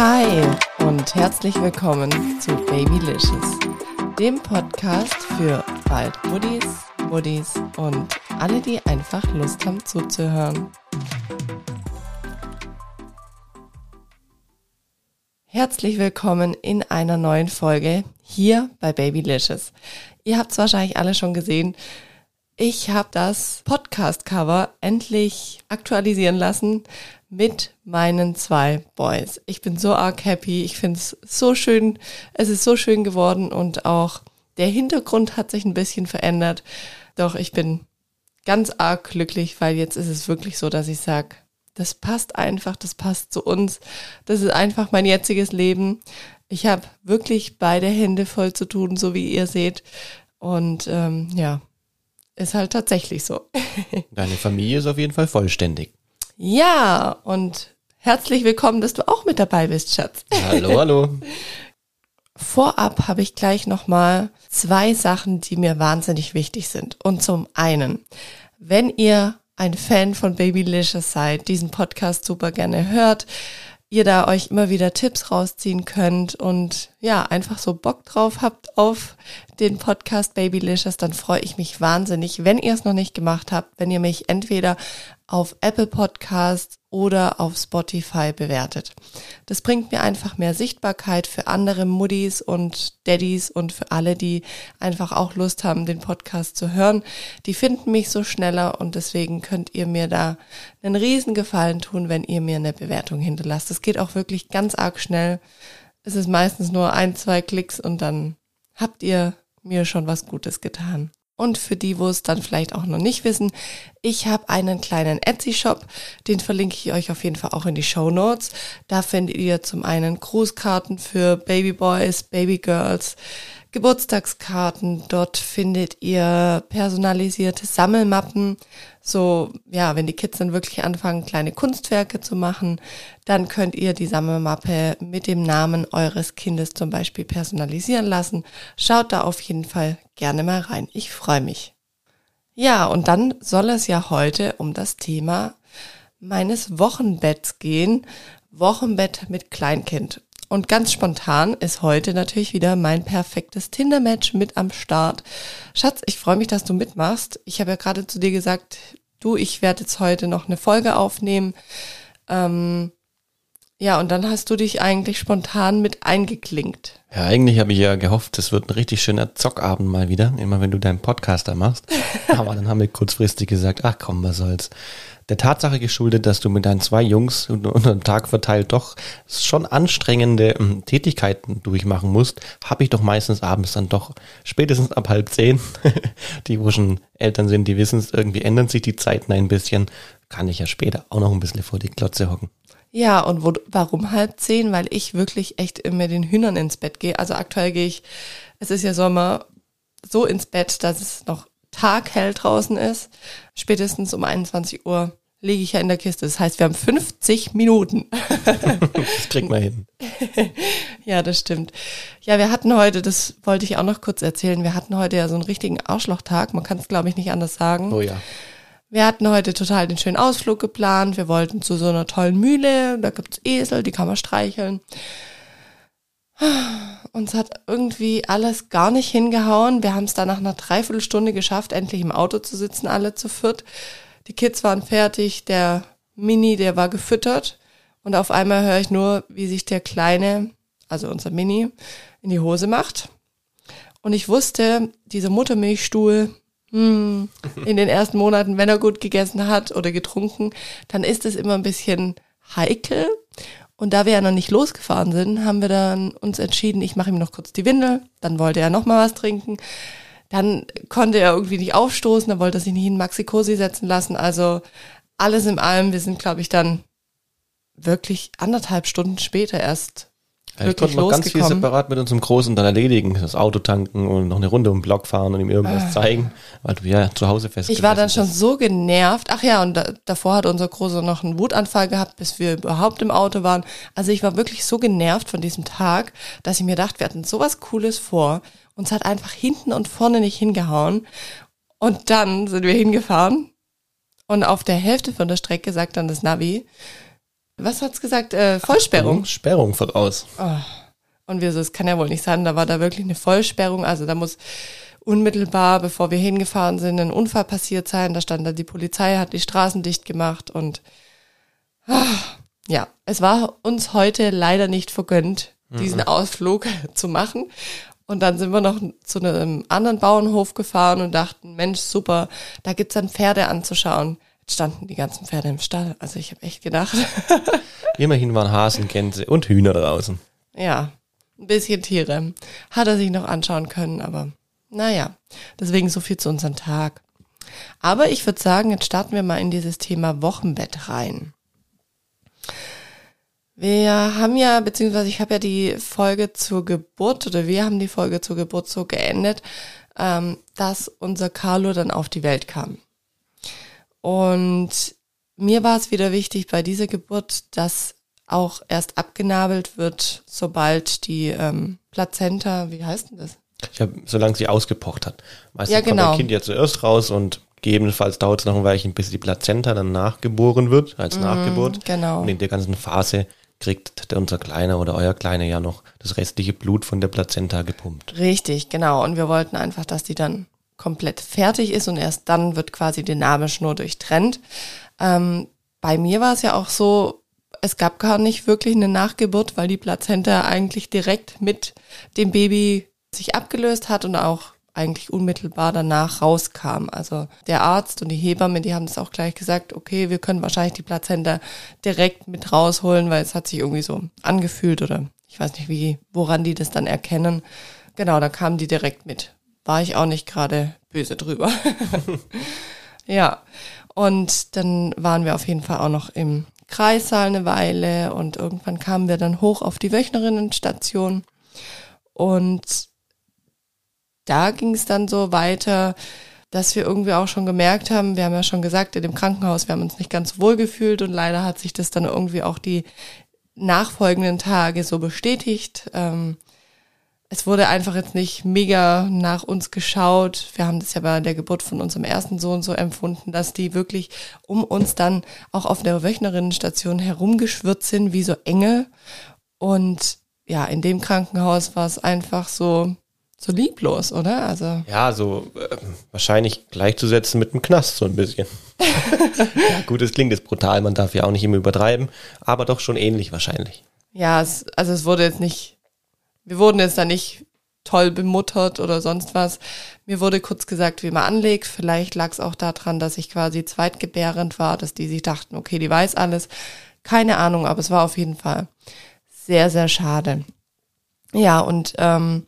Hi und herzlich willkommen zu Babylicious, dem Podcast für bald Muddis, Muddis und alle, die einfach Lust haben zuzuhören. Herzlich willkommen in einer neuen Folge hier bei Babylicious. Ihr habt es wahrscheinlich alle schon gesehen. Ich habe das Podcast-Cover endlich aktualisieren lassen mit meinen zwei Boys. Ich bin so arg happy. Ich finde es so schön. Es ist so schön geworden und auch der Hintergrund hat sich ein bisschen verändert. Doch ich bin ganz arg glücklich, weil jetzt ist es wirklich so, dass ich sage, das passt einfach, das passt zu uns. Das ist einfach mein jetziges Leben. Ich habe wirklich beide Hände voll zu tun, so wie ihr seht. Und ähm, ja, ist halt tatsächlich so. Deine Familie ist auf jeden Fall vollständig. Ja, und herzlich willkommen, dass du auch mit dabei bist, Schatz. Hallo, hallo. Vorab habe ich gleich nochmal zwei Sachen, die mir wahnsinnig wichtig sind. Und zum einen, wenn ihr ein Fan von Babylicious seid, diesen Podcast super gerne hört, ihr da euch immer wieder Tipps rausziehen könnt und ja, einfach so Bock drauf habt auf den Podcast Babylicious, dann freue ich mich wahnsinnig, wenn ihr es noch nicht gemacht habt, wenn ihr mich entweder auf Apple Podcasts oder auf Spotify bewertet. Das bringt mir einfach mehr Sichtbarkeit für andere Muddis und Daddys und für alle, die einfach auch Lust haben, den Podcast zu hören. Die finden mich so schneller und deswegen könnt ihr mir da einen riesen Gefallen tun, wenn ihr mir eine Bewertung hinterlasst. Das geht auch wirklich ganz arg schnell. Es ist meistens nur ein, zwei Klicks und dann habt ihr mir schon was Gutes getan. Und für die, wo es dann vielleicht auch noch nicht wissen, ich habe einen kleinen Etsy-Shop, den verlinke ich euch auf jeden Fall auch in die Show Notes. Da findet ihr zum einen Grußkarten für Babyboys, Babygirls, Geburtstagskarten. Dort findet ihr personalisierte Sammelmappen. So, ja, wenn die Kids dann wirklich anfangen, kleine Kunstwerke zu machen, dann könnt ihr die Sammelmappe mit dem Namen eures Kindes zum Beispiel personalisieren lassen. Schaut da auf jeden Fall gerne mal rein. Ich freue mich. Ja, und dann soll es ja heute um das Thema meines Wochenbetts gehen. Wochenbett mit Kleinkind. Und ganz spontan ist heute natürlich wieder mein perfektes Tinder-Match mit am Start. Schatz, ich freue mich, dass du mitmachst. Ich habe ja gerade zu dir gesagt, du, ich werde jetzt heute noch eine Folge aufnehmen. Ähm, ja, und dann hast du dich eigentlich spontan mit eingeklinkt. Ja, eigentlich habe ich ja gehofft, es wird ein richtig schöner Zockabend mal wieder, immer wenn du deinen Podcaster machst. Aber dann haben wir kurzfristig gesagt, ach komm, was soll's der Tatsache geschuldet, dass du mit deinen zwei Jungs unter den Tag verteilt doch schon anstrengende ähm, Tätigkeiten durchmachen musst, habe ich doch meistens abends dann doch spätestens ab halb zehn, die wo schon Eltern sind, die wissen es, irgendwie ändern sich die Zeiten ein bisschen, kann ich ja später auch noch ein bisschen vor die Klotze hocken. Ja, und wo, warum halb zehn? Weil ich wirklich echt immer den Hühnern ins Bett gehe. Also aktuell gehe ich, es ist ja Sommer, so ins Bett, dass es noch taghell draußen ist, spätestens um 21 Uhr lege ich ja in der Kiste. Das heißt, wir haben 50 Minuten. das kriegt man hin. ja, das stimmt. Ja, wir hatten heute, das wollte ich auch noch kurz erzählen, wir hatten heute ja so einen richtigen Arschlochtag. Man kann es, glaube ich, nicht anders sagen. Oh ja. Wir hatten heute total den schönen Ausflug geplant. Wir wollten zu so einer tollen Mühle. Da gibt's Esel, die kann man streicheln. Uns hat irgendwie alles gar nicht hingehauen. Wir haben es dann nach einer Dreiviertelstunde geschafft, endlich im Auto zu sitzen, alle zu viert. Die Kids waren fertig, der Mini, der war gefüttert. Und auf einmal höre ich nur, wie sich der Kleine, also unser Mini, in die Hose macht. Und ich wusste, dieser Muttermilchstuhl, hm, in den ersten Monaten, wenn er gut gegessen hat oder getrunken, dann ist es immer ein bisschen heikel. Und da wir ja noch nicht losgefahren sind, haben wir dann uns entschieden, ich mache ihm noch kurz die Windel, dann wollte er noch mal was trinken. Dann konnte er irgendwie nicht aufstoßen, dann wollte er sich nicht in Maxi-Cosi setzen lassen. Also alles in allem, wir sind, glaube ich, dann wirklich anderthalb Stunden später erst ja, ich konnte noch ganz viel separat mit unserem Großen dann erledigen. Das Auto tanken und noch eine Runde um den Block fahren und ihm irgendwas ah. zeigen, weil du ja zu Hause fest Ich war dann schon so genervt. Ach ja, und da, davor hat unser Großer noch einen Wutanfall gehabt, bis wir überhaupt im Auto waren. Also ich war wirklich so genervt von diesem Tag, dass ich mir dachte, wir hatten sowas Cooles vor. Uns hat einfach hinten und vorne nicht hingehauen. Und dann sind wir hingefahren und auf der Hälfte von der Strecke sagt dann das Navi, was hat's gesagt? Äh, Vollsperrung. Achtung, Sperrung voraus. Oh. Und wir so, es kann ja wohl nicht sein, da war da wirklich eine Vollsperrung. Also da muss unmittelbar, bevor wir hingefahren sind, ein Unfall passiert sein. Da stand da die Polizei, hat die Straßen dicht gemacht und ah, ja, es war uns heute leider nicht vergönnt, diesen Ausflug zu machen. Und dann sind wir noch zu einem anderen Bauernhof gefahren und dachten, Mensch, super, da gibt's dann Pferde anzuschauen. Jetzt standen die ganzen Pferde im Stall. Also ich habe echt gedacht, Immerhin waren Hasen, Gänse und Hühner draußen. ja, ein bisschen Tiere. Hat er sich noch anschauen können, aber naja, deswegen so viel zu unserem Tag. Aber ich würde sagen, jetzt starten wir mal in dieses Thema Wochenbett rein. Wir haben ja, beziehungsweise ich habe ja die Folge zur Geburt oder wir haben die Folge zur Geburt so geendet, ähm, dass unser Carlo dann auf die Welt kam. Und mir war es wieder wichtig bei dieser Geburt, dass auch erst abgenabelt wird, sobald die ähm, Plazenta, wie heißt denn das? Ich habe, solange sie ausgepocht hat. Meistens Ja, kommt genau. das Kind ja zuerst raus und gegebenenfalls dauert es noch ein Weilchen, bis die Plazenta dann nachgeboren wird, als Nachgeburt. genau. Und in der ganzen Phase kriegt der, unser Kleiner oder euer Kleiner ja noch das restliche Blut von der Plazenta gepumpt. Richtig, genau. Und wir wollten einfach, dass die dann komplett fertig ist und erst dann wird quasi die Nabelschnur durchtrennt. Ähm, bei mir war es ja auch so, es gab gar nicht wirklich eine Nachgeburt, weil die Plazenta eigentlich direkt mit dem Baby sich abgelöst hat und auch eigentlich unmittelbar danach rauskam. Also der Arzt und die Hebamme, die haben das auch gleich gesagt, okay, wir können wahrscheinlich die Plazenta direkt mit rausholen, weil es hat sich irgendwie so angefühlt oder ich weiß nicht wie, woran die das dann erkennen. Genau, da kamen die direkt mit. War ich auch nicht gerade böse drüber. ja, und dann waren wir auf jeden Fall auch noch im Kreissaal eine Weile und irgendwann kamen wir dann hoch auf die Wöchnerinnenstation und da ging es dann so weiter, dass wir irgendwie auch schon gemerkt haben, wir haben ja schon gesagt, in dem Krankenhaus, wir haben uns nicht ganz wohl gefühlt und leider hat sich das dann irgendwie auch die nachfolgenden Tage so bestätigt. Ähm, es wurde einfach jetzt nicht mega nach uns geschaut. Wir haben das ja bei der Geburt von unserem ersten Sohn so empfunden, dass die wirklich um uns dann auch auf der Wöchnerinnenstation herumgeschwirrt sind wie so Engel. Und ja, in dem Krankenhaus war es einfach so, so lieblos, oder? Also, Ja, so äh, wahrscheinlich gleichzusetzen mit einem Knast so ein bisschen. ja, gut, es klingt jetzt brutal, man darf ja auch nicht immer übertreiben, aber doch schon ähnlich wahrscheinlich. ja, es, also es wurde jetzt nicht, wir wurden jetzt da nicht toll bemuttert oder sonst was. Mir wurde kurz gesagt, wie man anlegt. Vielleicht lag es auch daran, dass ich quasi zweitgebärend war, dass die sich dachten, okay, die weiß alles. Keine Ahnung, aber es war auf jeden Fall sehr, sehr schade. Ja, und ähm,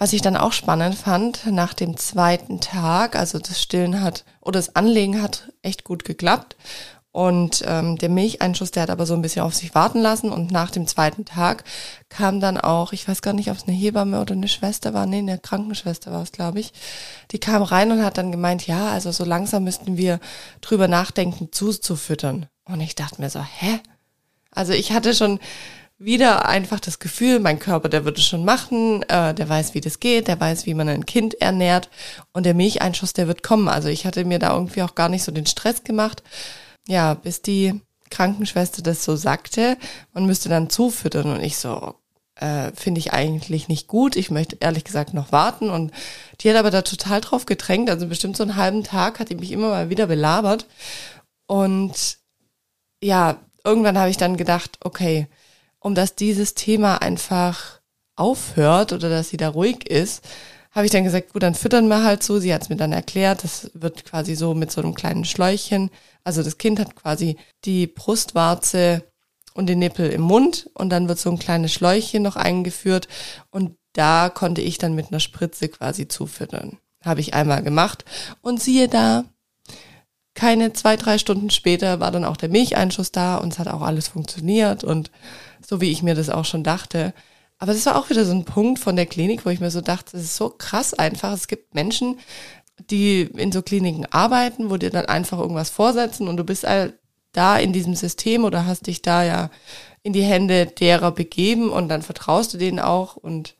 was ich dann auch spannend fand, nach dem zweiten Tag, also das Stillen hat oder das Anlegen hat echt gut geklappt. Und ähm, der Milcheinschuss, der hat aber so ein bisschen auf sich warten lassen. Und nach dem zweiten Tag kam dann auch, ich weiß gar nicht, ob es eine Hebamme oder eine Schwester war, nee, eine Krankenschwester war es, glaube ich. Die kam rein und hat dann gemeint, ja, also so langsam müssten wir drüber nachdenken, zuzufüttern. Und ich dachte mir so, hä? Also ich hatte schon wieder einfach das Gefühl, mein Körper, der wird es schon machen, äh, der weiß, wie das geht, der weiß, wie man ein Kind ernährt und der Milcheinschuss, der wird kommen. Also ich hatte mir da irgendwie auch gar nicht so den Stress gemacht. Ja, bis die Krankenschwester das so sagte, man müsste dann zufüttern und ich so, äh, finde ich eigentlich nicht gut. Ich möchte ehrlich gesagt noch warten und die hat aber da total drauf gedrängt. Also bestimmt so einen halben Tag hat die mich immer mal wieder belabert und ja, irgendwann habe ich dann gedacht, okay, um dass dieses Thema einfach aufhört oder dass sie da ruhig ist, habe ich dann gesagt, gut, dann füttern wir halt so. Sie hat es mir dann erklärt, das wird quasi so mit so einem kleinen Schläuchchen. Also das Kind hat quasi die Brustwarze und den Nippel im Mund und dann wird so ein kleines Schläuchchen noch eingeführt und da konnte ich dann mit einer Spritze quasi zufüttern. Habe ich einmal gemacht und siehe da, keine zwei, drei Stunden später war dann auch der Milcheinschuss da und es hat auch alles funktioniert und so wie ich mir das auch schon dachte. Aber das war auch wieder so ein Punkt von der Klinik, wo ich mir so dachte, das ist so krass einfach. Es gibt Menschen, die in so Kliniken arbeiten, wo dir dann einfach irgendwas vorsetzen und du bist halt da in diesem System oder hast dich da ja in die Hände derer begeben und dann vertraust du denen auch und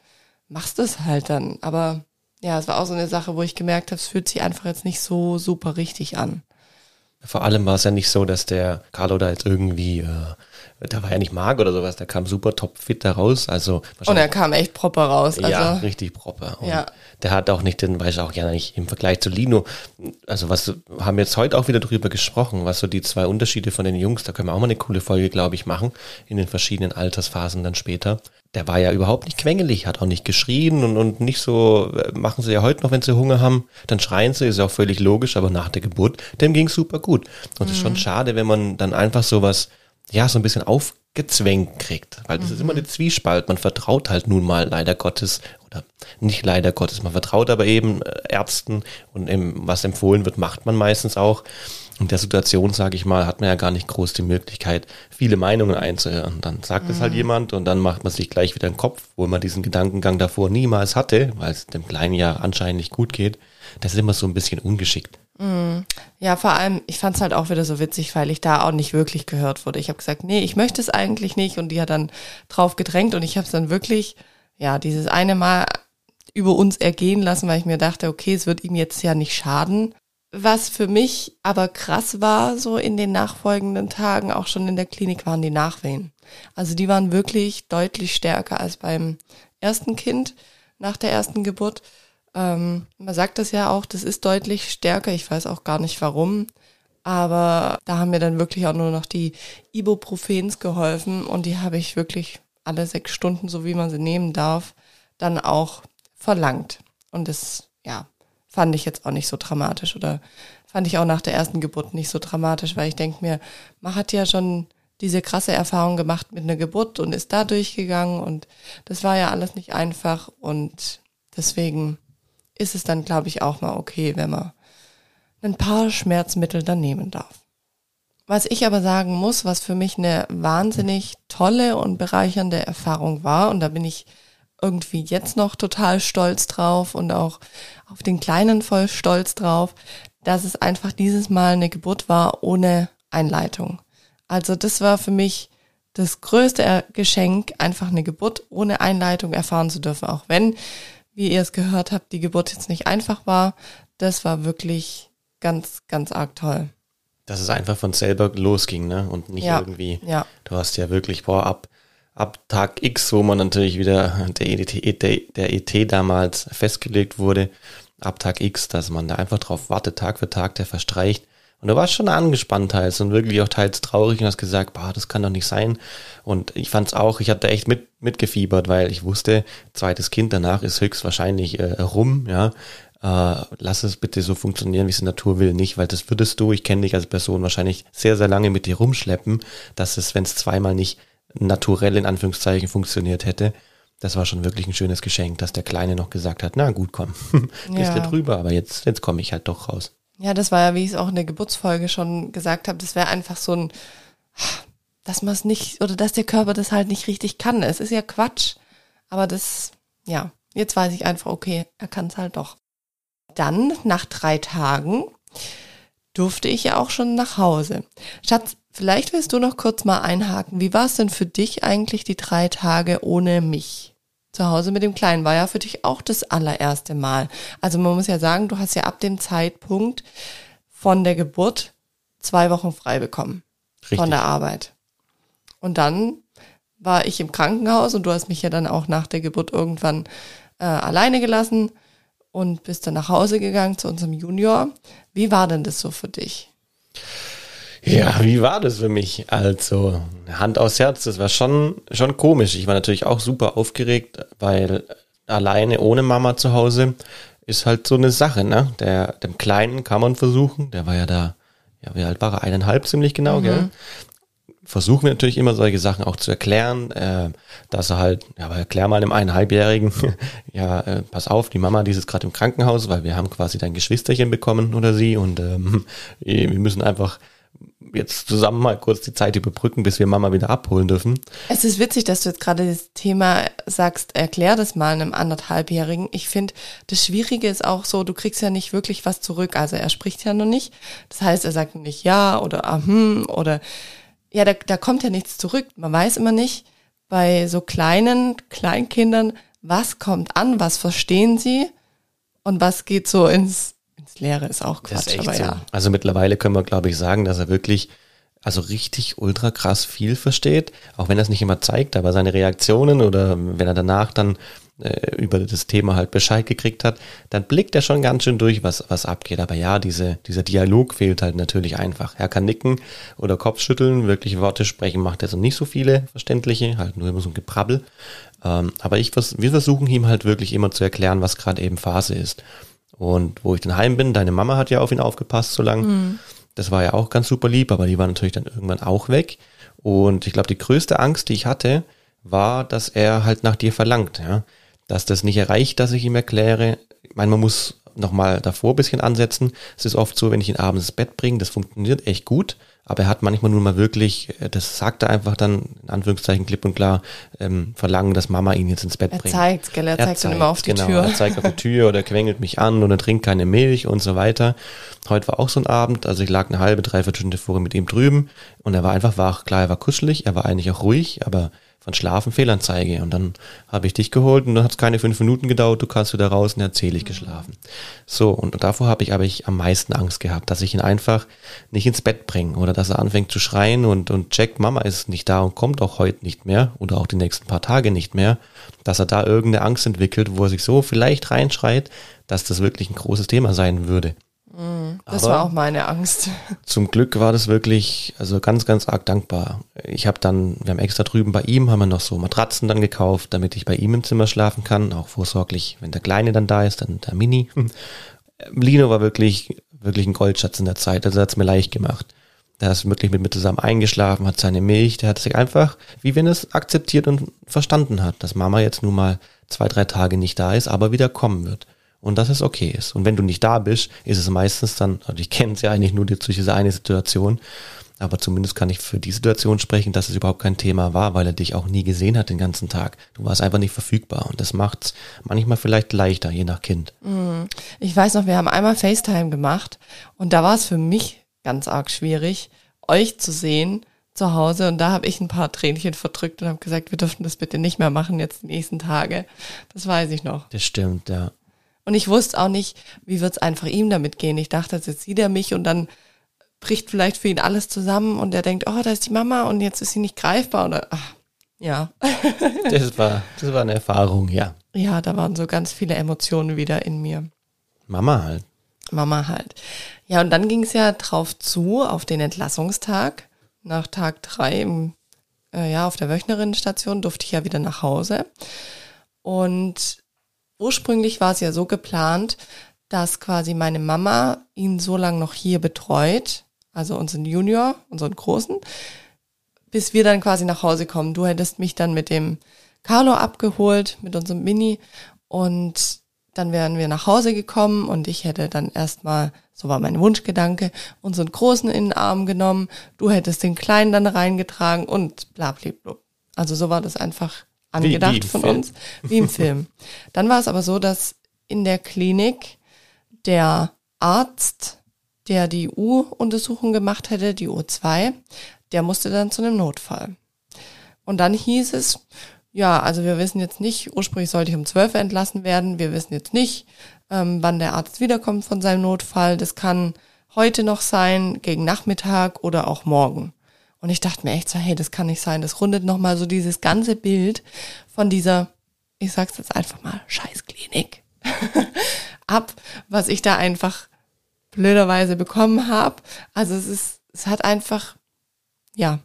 machst es halt dann. Aber ja, es war auch so eine Sache, wo ich gemerkt habe, es fühlt sich einfach jetzt nicht so super richtig an. Vor allem war es ja nicht so, dass der Carlo da jetzt irgendwie, äh, der war ja nicht mag oder sowas, der kam super topfit da raus. Also Und er kam echt proper raus. Also, ja, richtig proper. Und Ja. Der hat auch nicht den, weiß ich auch gerne nicht, im Vergleich zu Lino, also was, haben jetzt heute auch wieder drüber gesprochen, was so die zwei Unterschiede von den Jungs, da können wir auch mal eine coole Folge, glaube ich, machen, in den verschiedenen Altersphasen dann später. Der war ja überhaupt nicht quengelig, hat auch nicht geschrien und, und nicht so, äh, machen sie ja heute noch, wenn sie Hunger haben, dann schreien sie, ist ja auch völlig logisch, aber nach der Geburt, dem ging super gut. Und es ist schon schade, wenn man dann einfach sowas, ja, so ein bisschen aufgezwängt kriegt, weil das ist immer eine Zwiespalt. Man vertraut halt nun mal leider Gottes oder nicht leider Gottes, man vertraut aber eben äh, Ärzten und eben, was empfohlen wird, macht man meistens auch. In der Situation, sage ich mal, hat man ja gar nicht groß die Möglichkeit, viele Meinungen einzuhören. Dann sagt es halt jemand und dann macht man sich gleich wieder den Kopf, wo man diesen Gedankengang davor niemals hatte, weil es dem Kleinen ja anscheinend nicht gut geht. Das ist immer so ein bisschen ungeschickt. Ja, vor allem, ich fand es halt auch wieder so witzig, weil ich da auch nicht wirklich gehört wurde. Ich habe gesagt, nee, ich möchte es eigentlich nicht und die hat dann drauf gedrängt und ich habe es dann wirklich, ja, dieses eine Mal über uns ergehen lassen, weil ich mir dachte, okay, es wird ihm jetzt ja nicht schaden. Was für mich aber krass war, so in den nachfolgenden Tagen, auch schon in der Klinik, waren die Nachwehen. Also die waren wirklich deutlich stärker als beim ersten Kind nach der ersten Geburt. Ähm, man sagt das ja auch, das ist deutlich stärker. Ich weiß auch gar nicht warum. Aber da haben mir dann wirklich auch nur noch die Ibuprofens geholfen und die habe ich wirklich alle sechs Stunden, so wie man sie nehmen darf, dann auch verlangt. Und das, ja, fand ich jetzt auch nicht so dramatisch oder fand ich auch nach der ersten Geburt nicht so dramatisch, weil ich denke mir, man hat ja schon diese krasse Erfahrung gemacht mit einer Geburt und ist da durchgegangen und das war ja alles nicht einfach und deswegen ist es dann, glaube ich, auch mal okay, wenn man ein paar Schmerzmittel dann nehmen darf. Was ich aber sagen muss, was für mich eine wahnsinnig tolle und bereichernde Erfahrung war, und da bin ich irgendwie jetzt noch total stolz drauf und auch auf den Kleinen voll stolz drauf, dass es einfach dieses Mal eine Geburt war ohne Einleitung. Also das war für mich das größte Geschenk, einfach eine Geburt ohne Einleitung erfahren zu dürfen, auch wenn, wie ihr es gehört habt, die Geburt jetzt nicht einfach war. Das war wirklich ganz, ganz arg toll. Dass es einfach von selber losging, ne? Und nicht Ja, irgendwie. ja. Du hast ja wirklich, boah, ab, ab Tag X, wo man natürlich wieder der ET, der, der ET damals festgelegt wurde, ab Tag X, dass man da einfach drauf wartet, Tag für Tag, der verstreicht. Und du warst schon angespannt teils und wirklich auch teils traurig und hast gesagt, boah, das kann doch nicht sein. Und ich fand's auch, ich hatte echt mit, mitgefiebert, weil ich wusste, zweites Kind danach ist höchstwahrscheinlich äh, rum, ja. Äh, lass es bitte so funktionieren, wie es die Natur will, nicht, weil das würdest du, ich kenne dich als Person, wahrscheinlich sehr, sehr lange mit dir rumschleppen, dass es, wenn es zweimal nicht naturell in Anführungszeichen funktioniert hätte, das war schon wirklich ein schönes Geschenk, dass der Kleine noch gesagt hat, na gut, komm, gehst Ja. du drüber, aber jetzt, jetzt komme ich halt doch raus. Ja, das war ja, wie ich es auch in der Geburtsfolge schon gesagt habe, das wäre einfach so ein, dass man es nicht, oder dass der Körper das halt nicht richtig kann. Es ist ja Quatsch. Aber das, ja, jetzt weiß ich einfach, okay, er kann es halt doch. Dann, nach drei Tagen, durfte ich ja auch schon nach Hause. Schatz, vielleicht willst du noch kurz mal einhaken. Wie war es denn für dich eigentlich die drei Tage ohne mich? Zu Hause mit dem Kleinen war ja für dich auch das allererste Mal. Also man muss ja sagen, du hast ja ab dem Zeitpunkt von der Geburt zwei Wochen frei bekommen Richtig. von der Arbeit. Und dann war ich im Krankenhaus und du hast mich ja dann auch nach der Geburt irgendwann äh, alleine gelassen und bist dann nach Hause gegangen zu unserem Junior. Wie war denn das so für dich? Ja, wie war das für mich? Also, Hand aufs Herz, das war schon, schon komisch. Ich war natürlich auch super aufgeregt, weil alleine ohne Mama zu Hause ist halt so eine Sache, ne? Der, dem Kleinen kann man versuchen, der war ja da, ja, wie alt war er? Eineinhalb ziemlich genau, gell? Versuchen wir natürlich immer solche Sachen auch zu erklären, äh, dass er halt, ja, aber erklär mal einem eineinhalbjährigen, ja, äh, pass auf, die Mama, die ist gerade im Krankenhaus, weil wir haben quasi dein Geschwisterchen bekommen oder sie und ähm, wir müssen einfach jetzt zusammen mal kurz die Zeit überbrücken, bis wir Mama wieder abholen dürfen. Es ist witzig, dass du jetzt gerade das Thema sagst, erklär das mal einem anderthalbjährigen. Ich finde, das Schwierige ist auch so, du kriegst ja nicht wirklich was zurück. Also er spricht ja noch nicht. Das heißt, er sagt nicht ja oder ah, hm, oder ja, da, da kommt ja nichts zurück. Man weiß immer nicht bei so kleinen Kleinkindern, was kommt an, was verstehen sie und was geht so ins, Leere ist auch Quatsch, ist aber so. ja. Also mittlerweile können wir, glaube ich, sagen, dass er wirklich also richtig ultra krass viel versteht, auch wenn er es nicht immer zeigt, aber seine Reaktionen oder wenn er danach dann äh, über das Thema halt Bescheid gekriegt hat, dann blickt er schon ganz schön durch, was, was abgeht. Aber ja, diese, dieser Dialog fehlt halt natürlich einfach. Er kann nicken oder Kopfschütteln, wirklich Worte sprechen, macht er so nicht so viele verständliche, halt nur immer so ein Geprabbel. Ähm, aber ich, wir versuchen ihm halt wirklich immer zu erklären, was gerade eben Phase ist. Und wo ich dann heim bin, deine Mama hat ja auf ihn aufgepasst so lang. Das war ja auch ganz super lieb, aber die war natürlich dann irgendwann auch weg. Und ich glaube, die größte Angst, die ich hatte, war, dass er halt nach dir verlangt, ja. Dass das nicht erreicht, dass ich ihm erkläre. Ich meine, man muss nochmal davor ein bisschen ansetzen. Es ist oft so, wenn ich ihn abends ins Bett bringe, das funktioniert echt gut. Aber er hat manchmal nun mal wirklich, äh, das sagt er einfach dann, in Anführungszeichen klipp und klar, ähm, verlangen, dass Mama ihn jetzt ins Bett Er bringt. zeigt, gell, er zeigt dann immer auf die genau, Tür. Er zeigt auf die Tür oder quengelt mich an oder trinkt keine Milch und so weiter. Heute war auch so ein Abend, also ich lag eine halbe, dreiviertel Stunde vorher mit ihm drüben und er war einfach wach. Klar, er war kuschelig, er war eigentlich auch ruhig, aber von Schlafen Fehlanzeige. Und dann habe ich dich geholt und dann hat es keine fünf Minuten gedauert, du kannst wieder raus und er hat selig geschlafen. So, und davor habe ich aber ich am meisten Angst gehabt, dass ich ihn einfach nicht ins Bett bringe oder dass er anfängt zu schreien und, und checkt, Mama ist nicht da und kommt auch heute nicht mehr oder auch die nächsten paar Tage nicht mehr, dass er da irgendeine Angst entwickelt, wo er sich so vielleicht reinschreit, dass das wirklich ein großes Thema sein würde. Das Aber- war auch meine Angst. Zum Glück war das wirklich, also ganz, ganz arg dankbar. Ich habe dann, wir haben extra drüben bei ihm, haben wir noch so Matratzen dann gekauft, damit ich bei ihm im Zimmer schlafen kann, auch vorsorglich, wenn der Kleine dann da ist, dann der Mini. Lino war wirklich, wirklich ein Goldschatz in der Zeit, also hat's mir leicht gemacht. Der ist wirklich mit mir zusammen eingeschlafen, hat seine Milch, der hat sich einfach, wie wenn es akzeptiert und verstanden hat, dass Mama jetzt nun mal zwei, drei Tage nicht da ist, aber wieder kommen wird. Und dass es okay ist. Und wenn du nicht da bist, ist es meistens dann, also ich kenne es ja eigentlich nur durch diese eine Situation, aber zumindest kann ich für die Situation sprechen, dass es überhaupt kein Thema war, weil er dich auch nie gesehen hat den ganzen Tag. Du warst einfach nicht verfügbar und das macht's manchmal vielleicht leichter, je nach Kind. Ich weiß noch, wir haben einmal FaceTime gemacht und da war es für mich ganz arg schwierig, euch zu sehen zu Hause und da habe ich ein paar Tränchen verdrückt und habe gesagt, wir dürfen das bitte nicht mehr machen jetzt die nächsten Tage. Das weiß ich noch. Das stimmt, ja. Und ich wusste auch nicht, wie wird's einfach ihm damit gehen. Ich dachte, jetzt sieht er mich und dann bricht vielleicht für ihn alles zusammen und er denkt, oh, da ist die Mama und jetzt ist sie nicht greifbar oder ach, ja. Das war, das war eine Erfahrung, ja. Ja, da waren so ganz viele Emotionen wieder in mir. Mama halt. Mama halt. Ja, und dann ging es ja drauf zu, auf den Entlassungstag. Nach Tag drei im, äh, ja, auf der Wöchnerinnenstation durfte ich ja wieder nach Hause. Und ursprünglich war es ja so geplant, dass quasi meine Mama ihn so lange noch hier betreut, also unseren Junior, unseren Großen, bis wir dann quasi nach Hause kommen. Du hättest mich dann mit dem Carlo abgeholt, mit unserem Mini und dann wären wir nach Hause gekommen und ich hätte dann erstmal, so war mein Wunschgedanke, unseren Großen in den Arm genommen, du hättest den Kleinen dann reingetragen und bla bla bla. Also so war das einfach angedacht wie von Film. uns, wie im Film. Dann war es aber so, dass in der Klinik der Arzt, der die U-Untersuchung gemacht hätte, die U2, der musste dann zu einem Notfall. Und dann hieß es, ja, also wir wissen jetzt nicht, ursprünglich sollte ich um 12 Uhr entlassen werden, wir wissen jetzt nicht, ähm, wann der Arzt wiederkommt von seinem Notfall. Das kann heute noch sein, gegen Nachmittag oder auch morgen. Und ich dachte mir echt so, hey, das kann nicht sein. Das rundet nochmal so dieses ganze Bild von dieser, ich sag's jetzt einfach mal, Scheißklinik ab, was ich da einfach blöderweise bekommen habe. Also es ist, es hat einfach, ja,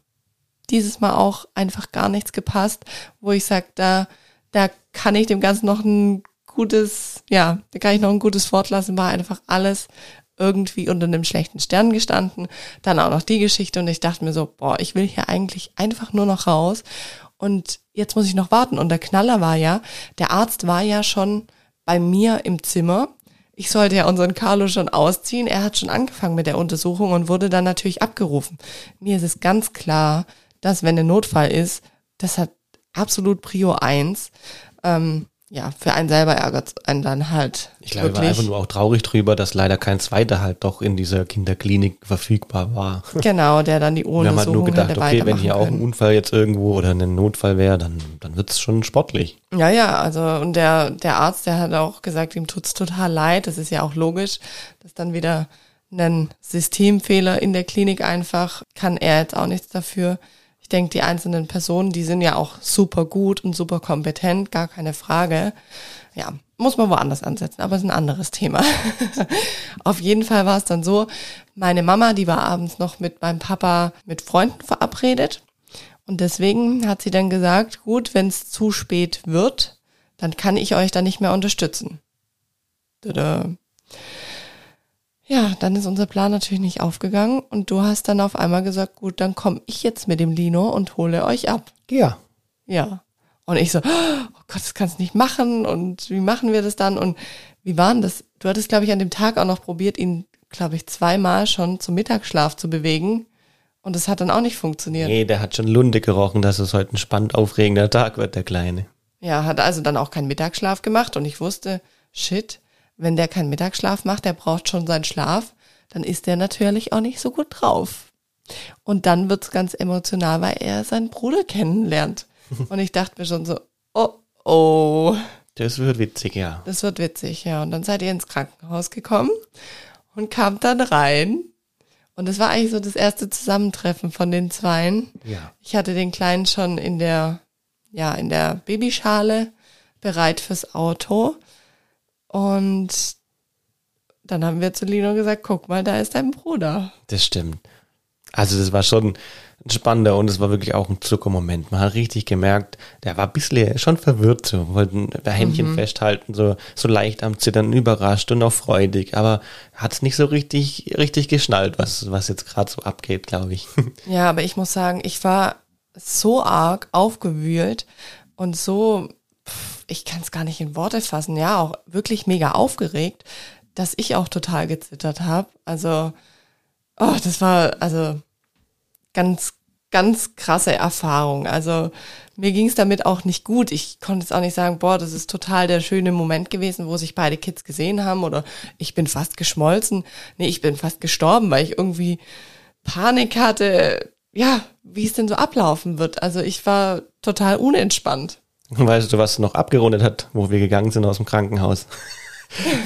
dieses Mal auch einfach gar nichts gepasst, wo ich sage, da, da kann ich dem Ganzen noch ein gutes, ja, da kann ich noch ein gutes Wort lassen, war einfach alles irgendwie unter einem schlechten Stern gestanden. Dann auch noch die Geschichte und ich dachte mir so, boah, ich will hier eigentlich einfach nur noch raus und jetzt muss ich noch warten. Und der Knaller war ja, der Arzt war ja schon bei mir im Zimmer. Ich sollte ja unseren Carlo schon ausziehen. Er hat schon angefangen mit der Untersuchung und wurde dann natürlich abgerufen. Mir ist es ganz klar, dass wenn ein Notfall ist, das hat absolut Prio eins. Ähm, ja, für einen selber ärgert einen dann halt. Ich glaube, ich war einfach nur auch traurig drüber, dass leider kein zweiter halt doch in dieser Kinderklinik verfügbar war. Genau, der dann die ohne Wir haben halt nur gedacht, okay, wenn hier auch ein Unfall jetzt irgendwo oder ein Notfall wäre, dann, dann wird's schon sportlich. Ja, ja, also und der, der Arzt, der hat auch gesagt, ihm tut's total leid. Das ist ja auch logisch, dass dann wieder ein Systemfehler in der Klinik einfach, kann er jetzt auch nichts dafür. Ich denke, die einzelnen Personen, die sind ja auch super gut und super kompetent, gar keine Frage. Ja, muss man woanders ansetzen, aber ist ein anderes Thema. Auf jeden Fall war es dann so, meine Mama, die war abends noch mit meinem Papa mit Freunden verabredet. Und deswegen hat sie dann gesagt, gut, wenn es zu spät wird, dann kann ich euch da nicht mehr unterstützen. Tada. Ja, dann ist unser Plan natürlich nicht aufgegangen und du hast dann auf einmal gesagt, gut, dann komme ich jetzt mit dem Lino und hole euch ab. Ja. Ja. Und ich so, oh Gott, das kannst du nicht machen und wie machen wir das dann und wie war denn das? Du hattest, glaube ich, an dem Tag auch noch probiert, ihn, glaube ich, zweimal schon zum Mittagsschlaf zu bewegen und das hat dann auch nicht funktioniert. Nee, der hat schon Lunde gerochen, dass es heute ein spannend aufregender Tag wird, der Kleine. Ja, hat also dann auch keinen Mittagsschlaf gemacht und ich wusste, shit, wenn der keinen Mittagsschlaf macht, der braucht schon seinen Schlaf, dann ist der natürlich auch nicht so gut drauf. Und dann wird's ganz emotional, weil er seinen Bruder kennenlernt. Und ich dachte mir schon so, oh, oh. Das wird witzig, ja. Das wird witzig, ja. Und dann seid ihr ins Krankenhaus gekommen und kamt dann rein. Und das war eigentlich so das erste Zusammentreffen von den Zweien. Ja. Ich hatte den Kleinen schon in der, ja, in der Babyschale bereit fürs Auto. Und dann haben wir zu Lino gesagt, guck mal, da ist dein Bruder. Das stimmt. Also das war schon ein spannender und es war wirklich auch ein Zuckermoment. Man hat richtig gemerkt, der war ein bisschen schon verwirrt, so wollten Händchen mhm. festhalten, so, so leicht am Zittern, überrascht und auch freudig, aber hat es nicht so richtig, richtig geschnallt, was, was jetzt gerade so abgeht, glaube ich. Ja, aber ich muss sagen, ich war so arg aufgewühlt und so ich kann es gar nicht in Worte fassen, ja, auch wirklich mega aufgeregt, dass ich auch total gezittert habe. Also, oh, das war also ganz, ganz krasse Erfahrung. Also mir ging es damit auch nicht gut. Ich konnte jetzt auch nicht sagen, boah, das ist total der schöne Moment gewesen, wo sich beide Kids gesehen haben oder ich bin fast geschmolzen. Nee, ich bin fast gestorben, weil ich irgendwie Panik hatte, ja, wie es denn so ablaufen wird. Also ich war total unentspannt. Weißt du, was noch abgerundet hat, wo wir gegangen sind aus dem Krankenhaus?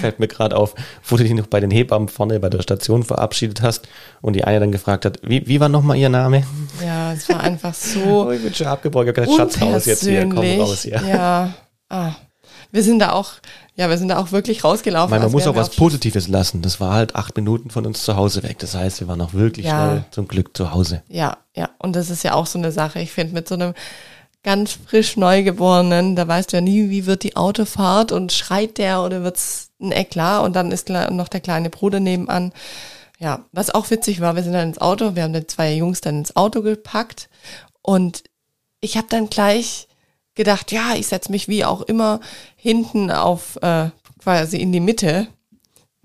Fällt mir gerade auf, wo du dich noch bei den Hebammen vorne bei der Station verabschiedet hast und die eine dann gefragt hat, wie, wie war nochmal ihr Name? Ja, es war einfach so. oh, ich bin schon abgebeugt, ich habe gesagt, Schatz raus jetzt hier, komm raus hier. Ja, ah. Wir sind da auch, ja, wir sind da auch wirklich rausgelaufen. Meine, man muss auch was Positives lassen. Das war halt acht Minuten von uns zu Hause weg. Das heißt, wir waren auch wirklich ja. schnell zum Glück zu Hause. Ja, ja. Und das ist ja auch so eine Sache. Ich finde, mit so einem ganz frisch Neugeborenen, da weißt du ja nie, wie wird die Autofahrt und schreit der oder wird's ein Eklat und dann ist noch der kleine Bruder nebenan. Ja, was auch witzig war, wir sind dann ins Auto, wir haben die zwei Jungs dann ins Auto gepackt. Und ich habe dann gleich gedacht, ja, ich setz mich wie auch immer hinten auf äh, quasi in die Mitte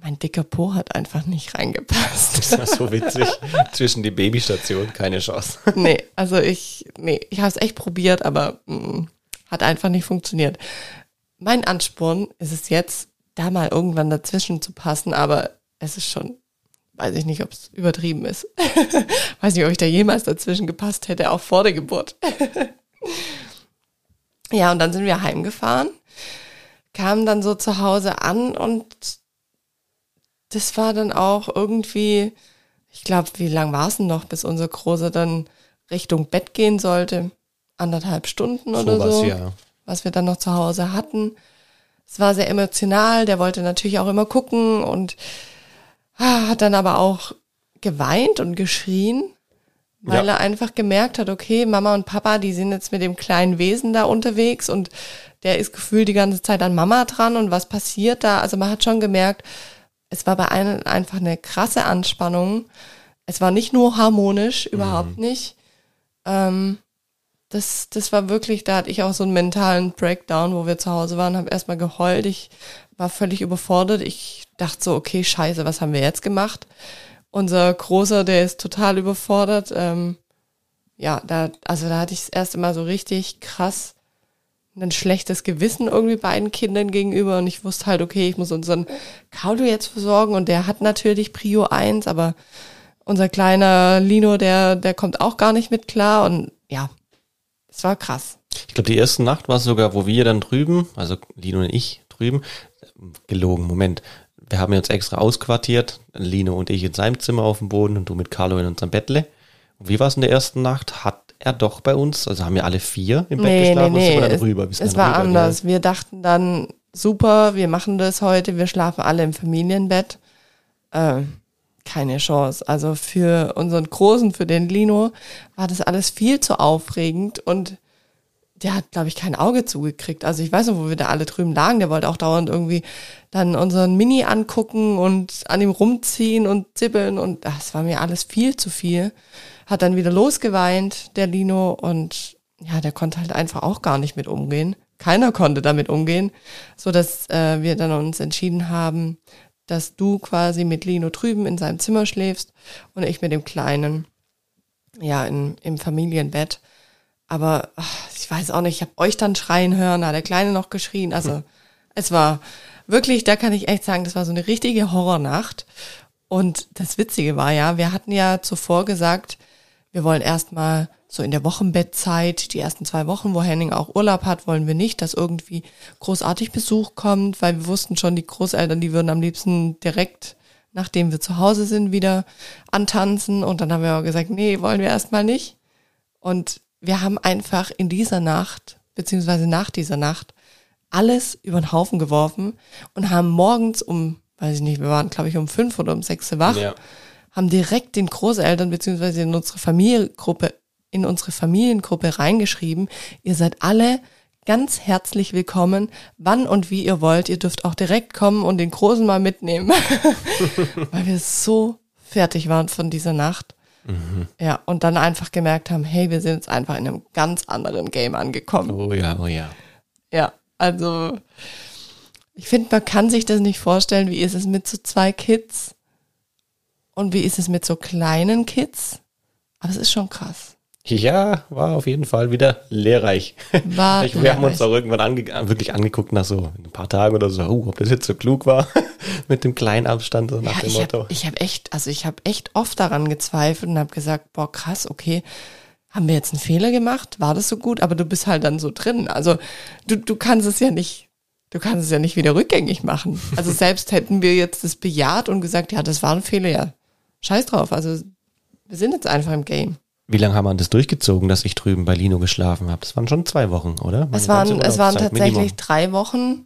mein dicker Po hat einfach nicht reingepasst. Das war so witzig. Zwischen die Babystation keine Chance. Nee, also ich, nee, ich habe es echt probiert, aber mh, mm, hat einfach nicht funktioniert. Mein Ansporn ist es jetzt, da mal irgendwann dazwischen zu passen, aber es ist schon, weiß ich nicht, ob es übertrieben ist. weiß nicht, ob ich da jemals dazwischen gepasst hätte, auch vor der Geburt. ja, und dann sind wir heimgefahren, kamen dann so zu Hause an und das war dann auch irgendwie, ich glaube, wie lang war es denn noch, bis unser Großer dann Richtung Bett gehen sollte? Anderthalb Stunden oder so, was, ja. was wir dann noch zu Hause hatten. Es war sehr emotional, der wollte natürlich auch immer gucken und ah, hat dann aber auch geweint und geschrien, weil ja. er einfach gemerkt hat, okay, Mama und Papa, die sind jetzt mit dem kleinen Wesen da unterwegs und der ist gefühlt die ganze Zeit an Mama dran und was passiert da? Also man hat schon gemerkt, es war bei einem einfach eine krasse Anspannung. Es war nicht nur harmonisch, überhaupt mhm. nicht. Ähm, das, das war wirklich, da hatte ich auch so einen mentalen Breakdown, wo wir zu Hause waren, habe erstmal geheult. Ich war völlig überfordert. Ich dachte so, okay, scheiße, was haben wir jetzt gemacht? Unser Großer, der ist total überfordert. Ähm, ja, da, also da hatte ich das erste Mal so richtig krass ein schlechtes Gewissen irgendwie beiden Kindern gegenüber und ich wusste halt, okay, ich muss unseren Carlo jetzt versorgen und der hat natürlich Prio 1, aber unser kleiner Lino, der, der kommt auch gar nicht mit klar und ja, es war krass. Ich glaube, die erste Nacht war es sogar, wo wir dann drüben, also Lino und ich drüben, gelogen, Moment. Wir haben uns extra ausquartiert, Lino und ich in seinem Zimmer auf dem Boden und du mit Carlo in unserem Bettle. Wie war es in der ersten Nacht? Hat er doch bei uns, also haben wir alle vier im Bett Nee, geschlafen nee, und sind nee. wir dann Es, rüber. Wir es war rüber, anders. Wir dachten dann, super, wir machen das heute, wir schlafen alle im Familienbett. Äh, keine Chance. Also für unseren Großen, für den Lino, war das alles viel zu aufregend und der hat, glaube ich, kein Auge zugekriegt. Also ich weiß noch, wo wir da alle drüben lagen, der wollte auch dauernd irgendwie dann unseren Mini angucken und an ihm rumziehen und zippeln und das war mir alles viel zu viel. Hat dann wieder losgeweint, der Lino, und ja, der konnte halt einfach auch gar nicht mit umgehen. Keiner konnte damit umgehen, so dass äh, wir dann uns entschieden haben, dass du quasi mit Lino drüben in seinem Zimmer schläfst und ich mit dem Kleinen, ja, in, im Familienbett. Aber ach, ich weiß auch nicht, ich habe euch dann schreien hören, da hat der Kleine noch geschrien. Also es war wirklich, da kann ich echt sagen, das war so eine richtige Horrornacht. Und das Witzige war ja, wir hatten ja zuvor gesagt, wir wollen erstmal so in der Wochenbettzeit, die ersten zwei Wochen, wo Henning auch Urlaub hat, wollen wir nicht, dass irgendwie großartig Besuch kommt, weil wir wussten schon, die Großeltern, die würden am liebsten direkt, nachdem wir zu Hause sind, wieder antanzen. Und dann haben wir gesagt, nee, wollen wir erstmal nicht. Und wir haben einfach in dieser Nacht, beziehungsweise nach dieser Nacht, alles über den Haufen geworfen und haben morgens um, weiß ich nicht, wir waren, glaube ich, um fünf oder um sechs wach, Ja. Haben direkt den Großeltern beziehungsweise in unsere Familiengruppe, in unsere Familiengruppe reingeschrieben, ihr seid alle ganz herzlich willkommen, wann und wie ihr wollt. Ihr dürft auch direkt kommen und den Großen mal mitnehmen, weil wir so fertig waren von dieser Nacht. Ja, und dann einfach gemerkt haben, hey, wir sind jetzt einfach in einem ganz anderen Game angekommen. Oh ja, oh ja. Ja, also ich finde, man kann sich das nicht vorstellen, wie ist es mit so zwei Kids und wie ist es mit so kleinen Kids. Aber es ist schon krass. Ja, war auf jeden Fall wieder lehrreich. War ich, wir haben uns lehrreich. auch irgendwann ange wirklich angeguckt nach so ein paar Tagen oder so, oh, ob das jetzt so klug war mit dem kleinen Abstand so nach Ja, dem ich Motto. habe ich hab echt, also ich habe echt oft daran gezweifelt und habe gesagt, boah, krass, okay, haben wir jetzt einen Fehler gemacht? War das so gut? Aber du bist halt dann so drin. Also du, du kannst es ja nicht, du kannst es ja nicht wieder rückgängig machen. Also selbst hätten wir jetzt das bejaht und gesagt, ja, das war ein Fehler, ja, scheiß drauf. Also wir sind jetzt einfach im Game. Wie lange haben wir das durchgezogen, dass ich drüben bei Lino geschlafen habe? Das waren schon zwei Wochen, oder? Meine Es waren, es waren tatsächlich Minimum. drei Wochen,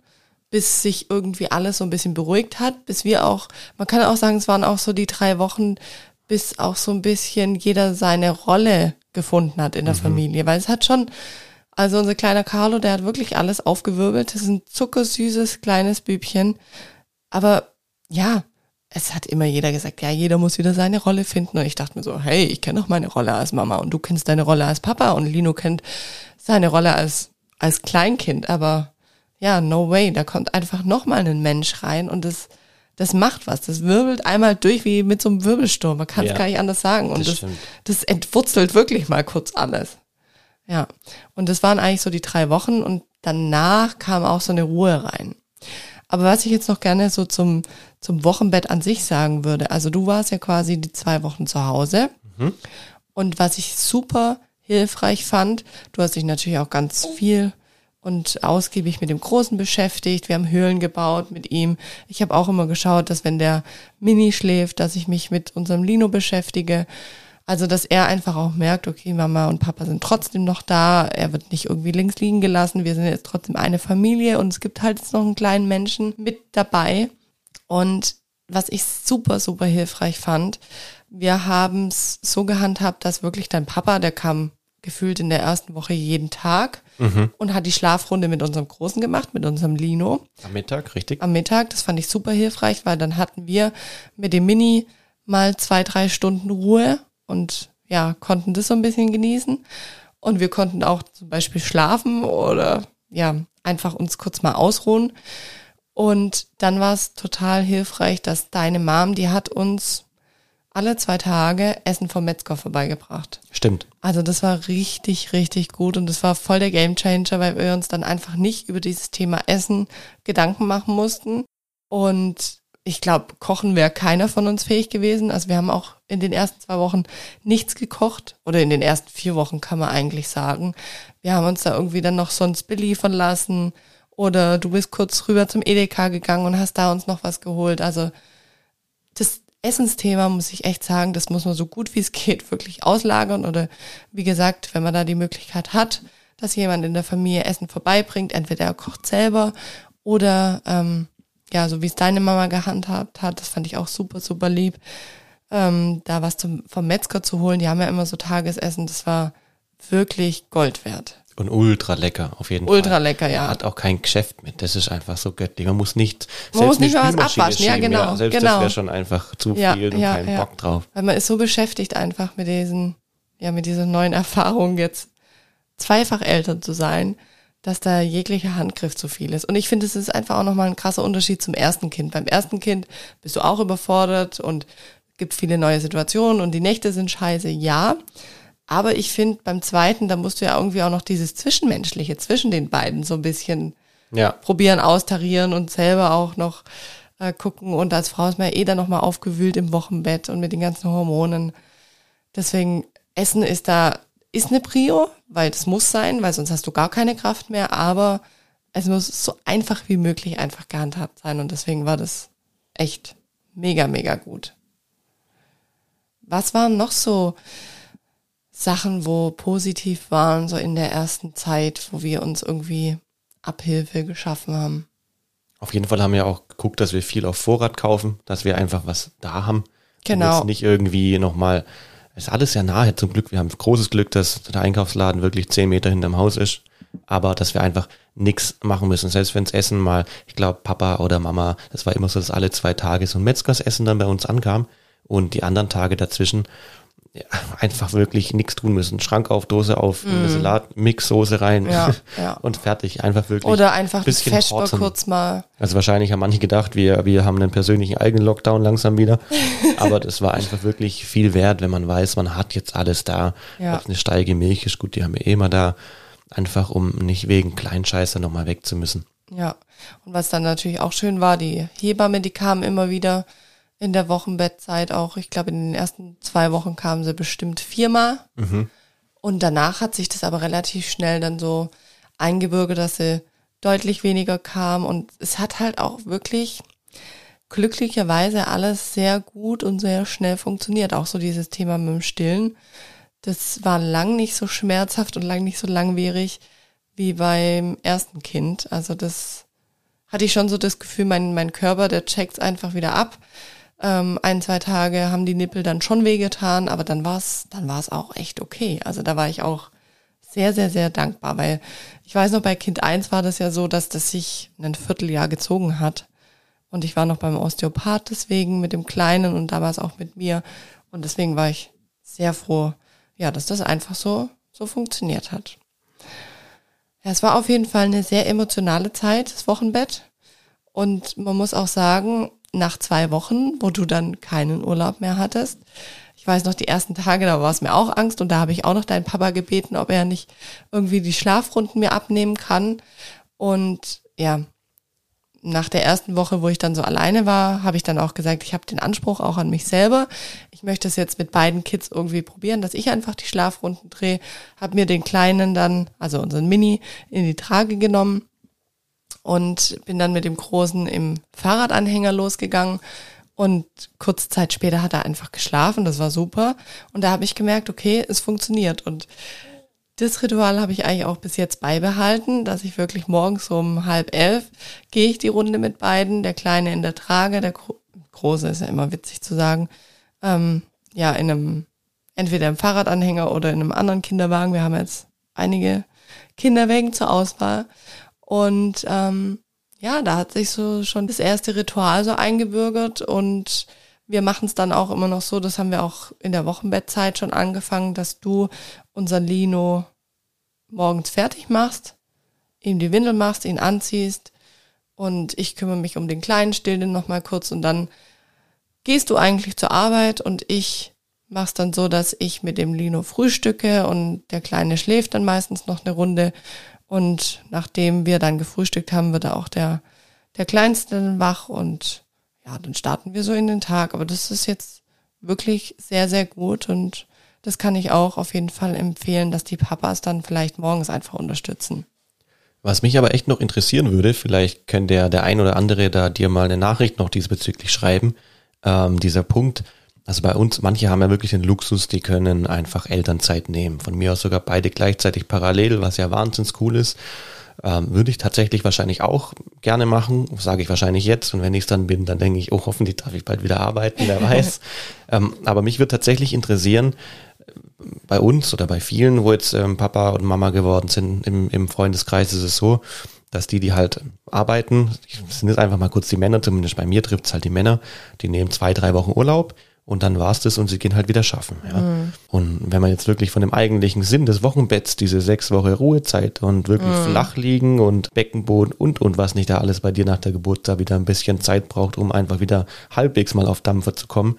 bis sich irgendwie alles so ein bisschen beruhigt hat, bis wir auch, man kann auch sagen, es waren auch so die drei Wochen, bis auch so ein bisschen jeder seine Rolle gefunden hat in der Familie, weil es hat schon, also unser kleiner Carlo, der hat wirklich alles aufgewirbelt, das ist ein zuckersüßes kleines Bübchen, aber ja, es hat immer jeder gesagt, ja, jeder muss wieder seine Rolle finden. Und ich dachte mir so, hey, ich kenne doch meine Rolle als Mama und du kennst deine Rolle als Papa und Lino kennt seine Rolle als, als Kleinkind. Aber ja, no way, da kommt einfach nochmal ein Mensch rein und das, das macht was. Das wirbelt einmal durch wie mit so einem Wirbelsturm. Man kann es Ja, gar nicht anders sagen. Und das das, das entwurzelt wirklich mal kurz alles. Ja. Und das waren eigentlich so die drei Wochen und danach kam auch so eine Ruhe rein. Aber was ich jetzt noch gerne so zum, zum Wochenbett an sich sagen würde, also du warst ja quasi die zwei Wochen zu Hause. Und was ich super hilfreich fand, du hast dich natürlich auch ganz viel und ausgiebig mit dem Großen beschäftigt. Wir haben Höhlen gebaut mit ihm. Ich habe auch immer geschaut, dass wenn der Mini schläft, dass ich mich mit unserem Lino beschäftige. Also, dass er einfach auch merkt, okay, Mama und Papa sind trotzdem noch da. Er wird nicht irgendwie links liegen gelassen. Wir sind jetzt trotzdem eine Familie und es gibt halt jetzt noch einen kleinen Menschen mit dabei. Und was ich super, super hilfreich fand, wir haben es so gehandhabt, dass wirklich dein Papa, der kam gefühlt in der ersten Woche jeden Tag und hat die Schlafrunde mit unserem Großen gemacht, mit unserem Lino Am Mittag, richtig? am Mittag. Das fand ich super hilfreich, weil dann hatten wir mit dem Mini mal zwei, drei Stunden Ruhe und ja, konnten das so ein bisschen genießen. Und wir konnten auch zum Beispiel schlafen oder ja, einfach uns kurz mal ausruhen. Und dann war es total hilfreich, dass deine Mom, die hat uns alle zwei Tage Essen vom Metzger vorbeigebracht. Stimmt. Also das war richtig, richtig gut und das war voll der Gamechanger, weil wir uns dann einfach nicht über dieses Thema Essen Gedanken machen mussten. Und ich glaube, kochen wäre keiner von uns fähig gewesen. Also wir haben auch in den ersten zwei Wochen nichts gekocht oder in den ersten vier Wochen kann man eigentlich sagen. Wir haben uns da irgendwie dann noch sonst beliefern lassen oder du bist kurz rüber zum Edeka gegangen und hast da uns noch was geholt. Also das Essensthema muss ich echt sagen, das muss man so gut wie es geht wirklich auslagern oder wie gesagt, wenn man da die Möglichkeit hat, dass jemand in der Familie Essen vorbeibringt, entweder er kocht selber oder ähm, ja, so wie es deine Mama gehandhabt hat, das fand ich auch super, super lieb, ähm, da was zum, vom Metzger zu holen. Die haben ja immer so Tagesessen, das war wirklich Gold wert. Und ultra lecker, auf jeden Ultra Fall. lecker, ja. Hat auch kein Geschäft mit. Das ist einfach so göttlich. Man muss nicht, Man muss eine nicht mal was abwaschen. Ja, schieben, genau, selbst genau. das wäre schon einfach zu Ja, viel und ja, kein ja. Bock drauf. Weil man ist so beschäftigt einfach mit diesen, ja, mit dieser neuen Erfahrung jetzt zweifach Eltern zu sein, dass da jeglicher Handgriff zu viel ist. Und ich finde, es ist einfach auch nochmal ein krasser Unterschied zum ersten Kind. Beim ersten Kind bist du auch überfordert und gibt viele neue Situationen und die Nächte sind scheiße, ja. Aber ich finde, beim zweiten, da musst du ja irgendwie auch noch dieses Zwischenmenschliche zwischen den beiden so ein bisschen Ja, probieren, austarieren und selber auch noch äh, gucken. Und als Frau ist man ja eh dann nochmal aufgewühlt im Wochenbett und mit den ganzen Hormonen. Deswegen, Essen ist da, ist eine Prio, weil das muss sein, weil sonst hast du gar keine Kraft mehr, aber es muss so einfach wie möglich einfach gehandhabt sein. Und deswegen war das echt mega, mega gut. Was waren noch so Sachen, wo positiv waren, so in der ersten Zeit, wo wir uns irgendwie Abhilfe geschaffen haben? auf jeden Fall haben wir auch geguckt, dass wir viel auf Vorrat kaufen, dass wir einfach was da haben. Und Genau. Jetzt nicht irgendwie nochmal, ist alles sehr nahe zum Glück. Wir haben großes Glück, dass der Einkaufsladen wirklich zehn Meter hinterm Haus ist. Aber dass wir einfach nichts machen müssen. Selbst wenns Essen mal, ich glaube, Papa oder Mama, das war immer so, dass alle zwei Tage so ein Metzgersessen dann bei uns ankam. Und die anderen Tage dazwischen ja, einfach wirklich nichts tun müssen. Schrank auf, Dose auf, eine Salat, Mix, Soße rein Mm. Ja, ja. und fertig. Einfach wirklich. Oder einfach das bisschen horten. kurz mal. Also wahrscheinlich haben manche gedacht, wir, wir haben einen persönlichen eigenen Lockdown langsam wieder. Aber das war einfach wirklich viel wert, wenn man weiß, man hat jetzt alles da. Ja. Ob eine Steige Milch ist, gut, die haben wir eh immer da. Einfach um nicht wegen Kleinscheiße nochmal weg zu müssen. Ja. Und was dann natürlich auch schön war, die Hebamme, die kamen immer wieder in der Wochenbettzeit auch. Ich glaube, in den ersten zwei Wochen kamen sie bestimmt viermal. Und danach hat sich das aber relativ schnell dann so eingebürgert, dass sie deutlich weniger kam. Und es hat halt auch wirklich glücklicherweise alles sehr gut und sehr schnell funktioniert. Auch so dieses Thema mit dem Stillen. Das war lang nicht so schmerzhaft und lang nicht so langwierig wie beim ersten Kind. Also das hatte ich schon so das Gefühl, mein, mein Körper, der checkt einfach wieder ab. Ähm, ein, zwei Tage haben die Nippel dann schon wehgetan, aber dann war es dann war's auch echt okay. Also da war ich auch sehr, sehr, sehr dankbar, weil ich weiß noch, bei Kind 1 war das ja so, dass das sich ein Vierteljahr gezogen hat. Und ich war noch beim Osteopath deswegen mit dem Kleinen und da war es auch mit mir. Und deswegen war ich sehr froh, ja, dass das einfach so, so funktioniert hat. Ja, es war auf jeden Fall eine sehr emotionale Zeit, das Wochenbett. Und man muss auch sagen, nach zwei Wochen, wo du dann keinen Urlaub mehr hattest, ich weiß noch, die ersten Tage, da war es mir auch Angst und da habe ich auch noch deinen Papa gebeten, ob er nicht irgendwie die Schlafrunden mir abnehmen kann. Und ja, nach der ersten Woche, wo ich dann so alleine war, habe ich dann auch gesagt, ich habe den Anspruch auch an mich selber. Ich möchte es jetzt mit beiden Kids irgendwie probieren, dass ich einfach die Schlafrunden drehe. Habe mir den Kleinen dann, also unseren Mini, in die Trage genommen und bin dann mit dem Großen im Fahrradanhänger losgegangen. Und kurze Zeit später hat er einfach geschlafen, das war super. Und da habe ich gemerkt, okay, es funktioniert. Und das Ritual habe ich eigentlich auch bis jetzt beibehalten, dass ich wirklich morgens um halb elf gehe ich die Runde mit beiden, der Kleine in der Trage, der Gro Große ist ja immer witzig zu sagen, ähm, ja, in einem, entweder im Fahrradanhänger oder in einem anderen Kinderwagen. Wir haben jetzt einige Kinderwägen zur Auswahl. Und ähm, ja, da hat sich so schon das erste Ritual so eingebürgert und wir machen es dann auch immer noch so, das haben wir auch in der Wochenbettzeit schon angefangen, dass du unseren Lino morgens fertig machst, ihm die Windel machst, ihn anziehst und ich kümmere mich um den Kleinen, still den nochmal kurz und dann gehst du eigentlich zur Arbeit und ich mach's dann so, dass ich mit dem Lino frühstücke und der Kleine schläft dann meistens noch eine Runde und nachdem wir dann gefrühstückt haben, wird auch der, der Kleinste wach und ja, dann starten wir so in den Tag. Aber das ist jetzt wirklich sehr, sehr gut und das kann ich auch auf jeden Fall empfehlen, dass die Papas dann vielleicht morgens einfach unterstützen. Was mich aber echt noch interessieren würde, vielleicht könnte der, der ein oder andere da dir mal eine Nachricht noch diesbezüglich schreiben, ähm, dieser Punkt, also bei uns, manche haben ja wirklich den Luxus, die können einfach Elternzeit nehmen. Von mir aus sogar beide gleichzeitig parallel, was ja wahnsinns cool ist. Ähm, würde ich tatsächlich wahrscheinlich auch gerne machen, sage ich wahrscheinlich jetzt. Und wenn ich es dann bin, dann denke ich, oh, hoffentlich darf ich bald wieder arbeiten, wer weiß. ähm, aber mich würde tatsächlich interessieren, bei uns oder bei vielen, wo jetzt ähm, Papa und Mama geworden sind, im, im Freundeskreis ist es so, dass die, die halt arbeiten, sind jetzt einfach mal kurz die Männer, zumindest bei mir trifft es halt die Männer, die nehmen zwei, drei Wochen Urlaub und dann war's das und sie gehen halt wieder schaffen. Ja. Mhm. Und wenn man jetzt wirklich von dem eigentlichen Sinn des Wochenbetts, diese sechs Wochen Ruhezeit und wirklich mhm. flach liegen und Beckenboden und und was nicht da alles bei dir nach der Geburt da wieder ein bisschen Zeit braucht, um einfach wieder halbwegs mal auf Dampfer zu kommen,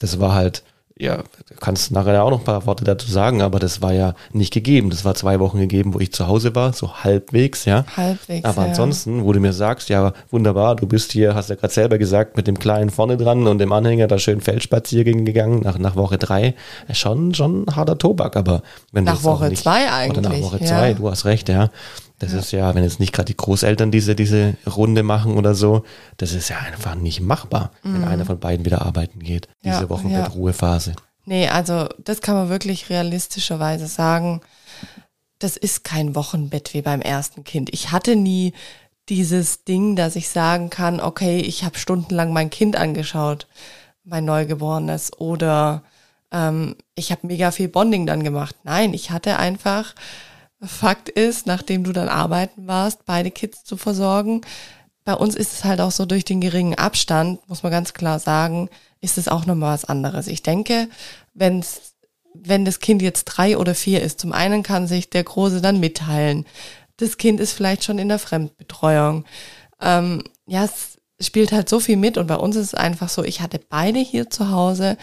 das war halt ja, kannst nachher auch noch ein paar Worte dazu sagen, aber das war ja nicht gegeben. Das war zwei Wochen gegeben, wo ich zu Hause war, so halbwegs, ja. Halbwegs. Aber ja. ansonsten, wo du mir sagst, ja, wunderbar, du bist hier, hast ja gerade selber gesagt, mit dem Kleinen vorne dran und dem Anhänger da schön Feldspaziergänge gegangen, nach, nach Woche drei. Schon, schon harter Tobak, aber wenn Nach Woche nicht, zwei eigentlich. Oder nach Woche ja. zwei, du hast recht, ja. Das ja. ist ja, wenn jetzt nicht gerade die Großeltern diese, diese Runde machen oder so, das ist ja einfach nicht machbar, mhm. wenn einer von beiden wieder arbeiten geht. Diese ja, Wochenbett-Ruhephase. Nee, also das kann man wirklich realistischerweise sagen. Das ist kein Wochenbett wie beim ersten Kind. Ich hatte nie dieses Ding, dass ich sagen kann, okay, ich habe stundenlang mein Kind angeschaut, mein Neugeborenes, oder ähm, ich habe mega viel Bonding dann gemacht. Nein, ich hatte einfach Fakt ist, nachdem du dann arbeiten warst, beide Kids zu versorgen. Bei uns ist es halt auch so durch den geringen Abstand, muss man ganz klar sagen, ist es auch nochmal was anderes. Ich denke, wenn's, wenn das Kind jetzt drei oder vier ist, zum einen kann sich der Große dann mitteilen. Das Kind ist vielleicht schon in der Fremdbetreuung. Ähm, ja, es spielt halt so viel mit und bei uns ist es einfach so, ich hatte beide hier zu Hause.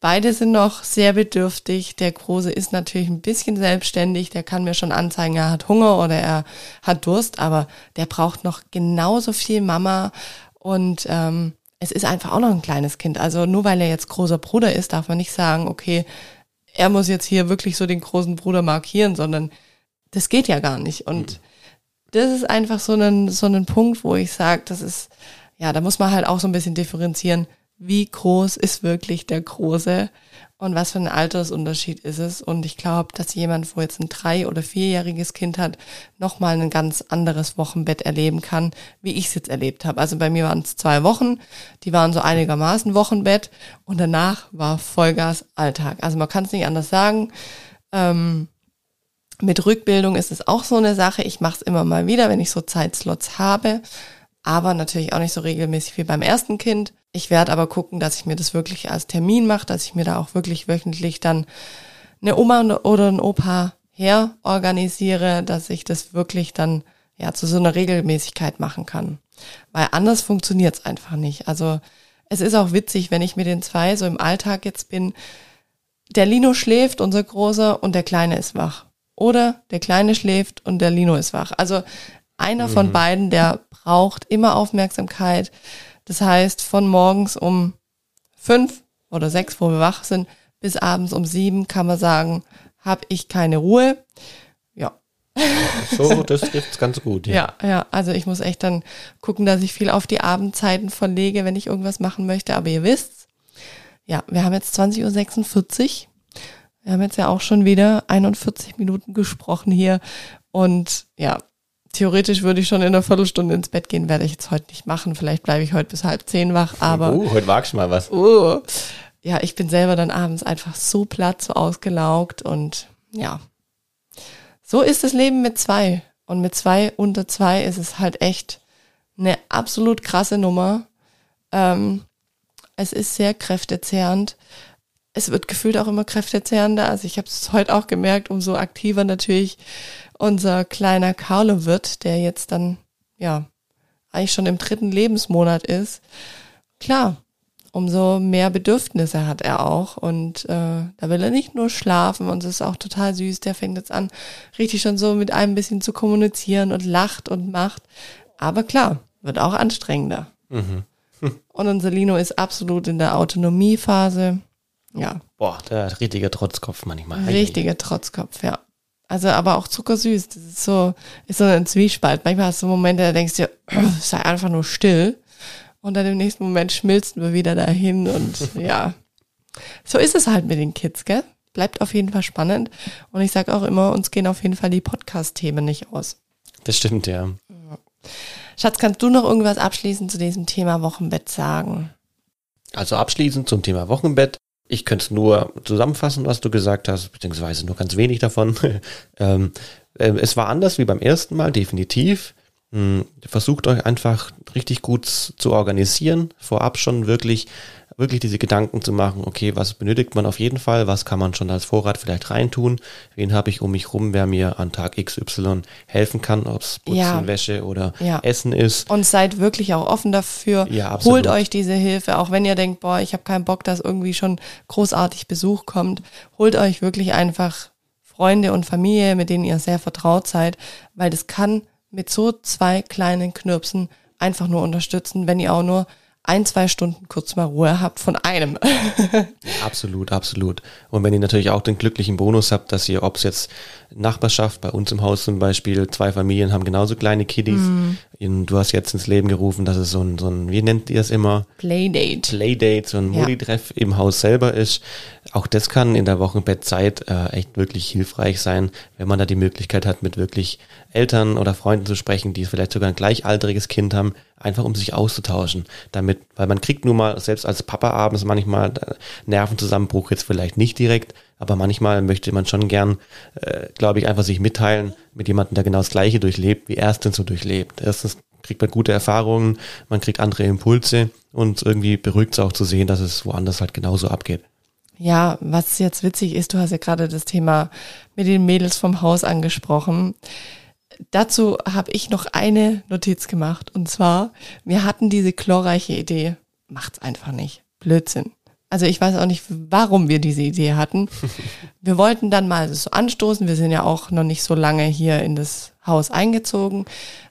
Beide sind noch sehr bedürftig. Der Große ist natürlich ein bisschen selbstständig. Der kann mir schon anzeigen, er hat Hunger oder er hat Durst, aber der braucht noch genauso viel Mama. Und ähm, es ist einfach auch noch ein kleines Kind. Also nur weil er jetzt großer Bruder ist, darf man nicht sagen, okay, er muss jetzt hier wirklich so den großen Bruder markieren, sondern das geht ja gar nicht. Und mhm. das ist einfach so ein, so ein Punkt, wo ich sage, das ist, ja, da muss man halt auch so ein bisschen differenzieren wie groß ist wirklich der Große und was für ein Altersunterschied ist es. Und ich glaube, dass jemand, wo jetzt ein drei- oder vierjähriges Kind hat, nochmal ein ganz anderes Wochenbett erleben kann, wie ich es jetzt erlebt habe. Also bei mir waren es zwei Wochen, die waren so einigermaßen Wochenbett und danach war Vollgas Alltag. Also man kann es nicht anders sagen. Ähm, mit Rückbildung ist es auch so eine Sache. Ich mache es immer mal wieder, wenn ich so Zeitslots habe aber natürlich auch nicht so regelmäßig wie beim ersten Kind. Ich werde aber gucken, dass ich mir das wirklich als Termin mache, dass ich mir da auch wirklich wöchentlich dann eine Oma oder ein Opa her organisiere, dass ich das wirklich dann ja zu so einer Regelmäßigkeit machen kann. Weil anders funktioniert es einfach nicht. Also es ist auch witzig, wenn ich mit den zwei so im Alltag jetzt bin. Der Lino schläft, unser Großer, und der Kleine ist wach. Oder der Kleine schläft und der Lino ist wach. Also einer mhm. von beiden, der braucht immer Aufmerksamkeit. Das heißt, von morgens um fünf oder sechs, wo wir wach sind, bis abends um sieben kann man sagen, habe ich keine Ruhe. Ja. So, das trifft's ganz gut. Ja. ja, ja. Also ich muss echt dann gucken, dass ich viel auf die Abendzeiten verlege, wenn ich irgendwas machen möchte. Aber ihr wisst's, ja, wir haben jetzt 20.46 Uhr. Wir haben jetzt ja auch schon wieder 41 Minuten gesprochen hier. Und ja, theoretisch würde ich schon in einer Viertelstunde ins Bett gehen, werde ich jetzt heute nicht machen. Vielleicht bleibe ich heute bis halb zehn wach, aber. Uh, heute wagst du mal was. Uh, ja, ich bin selber dann abends einfach so platt, so ausgelaugt und ja. So ist das Leben mit zwei. Und mit zwei unter zwei ist es halt echt eine absolut krasse Nummer. Ähm, es ist sehr kräftezehrend. Es wird gefühlt auch immer kräftezehrender. Also ich habe es heute auch gemerkt, umso aktiver natürlich unser kleiner Carlo wird, der jetzt dann, ja, eigentlich schon im dritten Lebensmonat ist. Klar, umso mehr Bedürfnisse hat er auch. Und äh, da will er nicht nur schlafen und es ist auch total süß. Der fängt jetzt an, richtig schon so mit einem ein bisschen zu kommunizieren und lacht und macht. Aber klar, wird auch anstrengender. Mhm. und unser Lino ist absolut in der Autonomiephase. Ja. Boah, der richtige Trotzkopf manchmal. Richtiger Trotzkopf, ja. Also aber auch zuckersüß. Das ist so, ist so ein Zwiespalt. Manchmal hast du Momente, da denkst du, sei einfach nur still. Und dann im nächsten Moment schmilzen wir wieder dahin und ja. So ist es halt mit den Kids, gell? Bleibt auf jeden Fall spannend. Und ich sage auch immer, uns gehen auf jeden Fall die Podcast-Themen nicht aus. Das stimmt, ja. Schatz, kannst du noch irgendwas abschließend zu diesem Thema Wochenbett sagen? Also abschließend zum Thema Wochenbett. Ich könnte es nur zusammenfassen, was du gesagt hast, beziehungsweise nur ganz wenig davon. ähm, äh, es war anders wie beim ersten Mal, definitiv. Hm, versucht euch einfach richtig gut zu organisieren, vorab schon wirklich, wirklich diese Gedanken zu machen, okay, was benötigt man auf jeden Fall, was kann man schon als Vorrat vielleicht reintun, wen habe ich um mich rum, wer mir an Tag XY helfen kann, ob es Putzen, ja. Wäsche oder ja. Essen ist. Und seid wirklich auch offen dafür, ja, holt euch diese Hilfe, auch wenn ihr denkt, boah, ich habe keinen Bock, dass irgendwie schon großartig Besuch kommt, holt euch wirklich einfach Freunde und Familie, mit denen ihr sehr vertraut seid, weil das kann mit so zwei kleinen Knirpsen einfach nur unterstützen, wenn ihr auch nur ein, zwei Stunden kurz mal Ruhe habt von einem. absolut, absolut. Und wenn ihr natürlich auch den glücklichen Bonus habt, dass ihr, ob es jetzt Nachbarschaft, bei uns im Haus zum Beispiel, zwei Familien haben genauso kleine Kiddies. Mm. Du hast jetzt ins Leben gerufen, dass es so ein, so ein wie nennt ihr es immer? Playdate. Playdate, so ein ja. Mutti-Treff im Haus selber ist. Auch das kann in der Wochenbettzeit äh, echt wirklich hilfreich sein, wenn man da die Möglichkeit hat, mit wirklich Eltern oder Freunden zu sprechen, die vielleicht sogar ein gleichaltriges Kind haben, einfach um sich auszutauschen. Damit, weil man kriegt nun mal, selbst als Papa abends manchmal äh, Nervenzusammenbruch jetzt vielleicht nicht direkt, aber manchmal möchte man schon gern, äh, glaube ich, einfach sich mitteilen mit jemandem, der genau das Gleiche durchlebt, wie er es denn so durchlebt. Erstens kriegt man gute Erfahrungen, man kriegt andere Impulse und irgendwie beruhigt es auch zu sehen, dass es woanders halt genauso abgeht. Ja, was jetzt witzig ist, du hast ja gerade das Thema mit den Mädels vom Haus angesprochen. Dazu habe ich noch eine Notiz gemacht und zwar, wir hatten diese chlorreiche Idee, macht's einfach nicht. Blödsinn. Also ich weiß auch nicht, warum wir diese Idee hatten. Wir wollten dann mal so anstoßen, wir sind ja auch noch nicht so lange hier in das Haus eingezogen,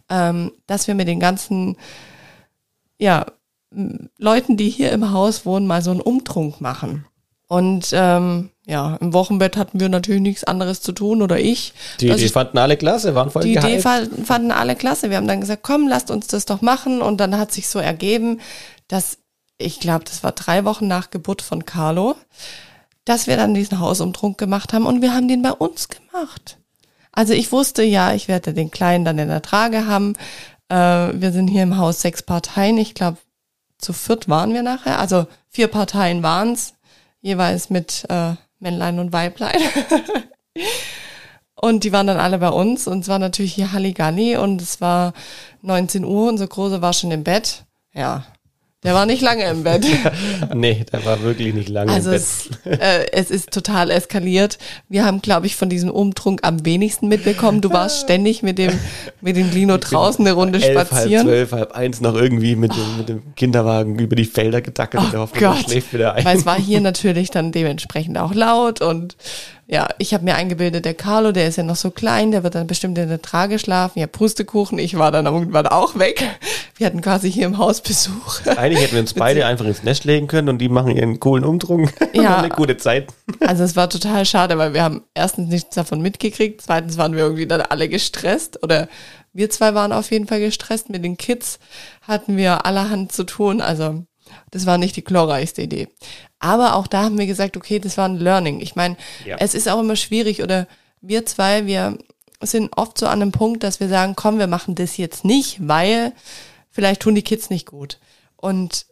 ähm, dass wir mit den ganzen, ja, Leuten, die hier im Haus wohnen, mal so einen Umtrunk machen. Und ähm, ja, im Wochenbett hatten wir natürlich nichts anderes zu tun oder ich. Die Idee fanden alle klasse, waren voll Die Idee fanden alle klasse. Wir haben dann gesagt, komm, lasst uns das doch machen. Und dann hat sich so ergeben, dass ich glaube, das war drei Wochen nach Geburt von Carlo, dass wir dann diesen Hausumtrunk gemacht haben und wir haben den bei uns gemacht. Also ich wusste ja, ich werde den Kleinen dann in der Trage haben. Äh, wir sind hier im Haus sechs Parteien. Ich glaube, zu viert waren wir nachher. Also vier Parteien waren's, jeweils mit äh, Männlein und Weiblein. und die waren dann alle bei uns und es war natürlich hier Halligalli und es war 19 Uhr, unser Große war schon im Bett. Ja, der war nicht lange im Bett. nee, der war wirklich nicht lange also im Bett. Es, äh, es ist total eskaliert. Wir haben, glaube ich, von diesem Umtrunk am wenigsten mitbekommen. Du warst ständig mit dem, mit dem Lino draußen eine Runde elf, spazieren. Halb zwölf, halb eins noch irgendwie mit, dem, mit dem Kinderwagen über die Felder gedackelt oh und der Gott. schläft wieder ein. Weil es war hier natürlich dann dementsprechend auch laut und ja, ich habe mir eingebildet, der Carlo, der ist ja noch so klein, der wird dann bestimmt in der Trage schlafen. Ja, Pustekuchen, ich war dann irgendwann auch weg. Wir hatten quasi hier im Haus Besuch. Eigentlich hätten wir uns beide einfach ins Nest legen können und die machen ihren coolen Umdruck. Ja. eine gute Zeit. Also es war total schade, weil wir haben erstens nichts davon mitgekriegt, zweitens waren wir irgendwie dann alle gestresst oder wir zwei waren auf jeden Fall gestresst. Mit den Kids hatten wir allerhand zu tun. Also das war nicht die glorreichste Idee. Aber auch da haben wir gesagt, okay, das war ein Learning. Ich meine, ja. es ist auch immer schwierig oder wir zwei, wir sind oft so an einem Punkt, dass wir sagen, komm, wir machen das jetzt nicht, weil vielleicht tun die Kids nicht gut. Und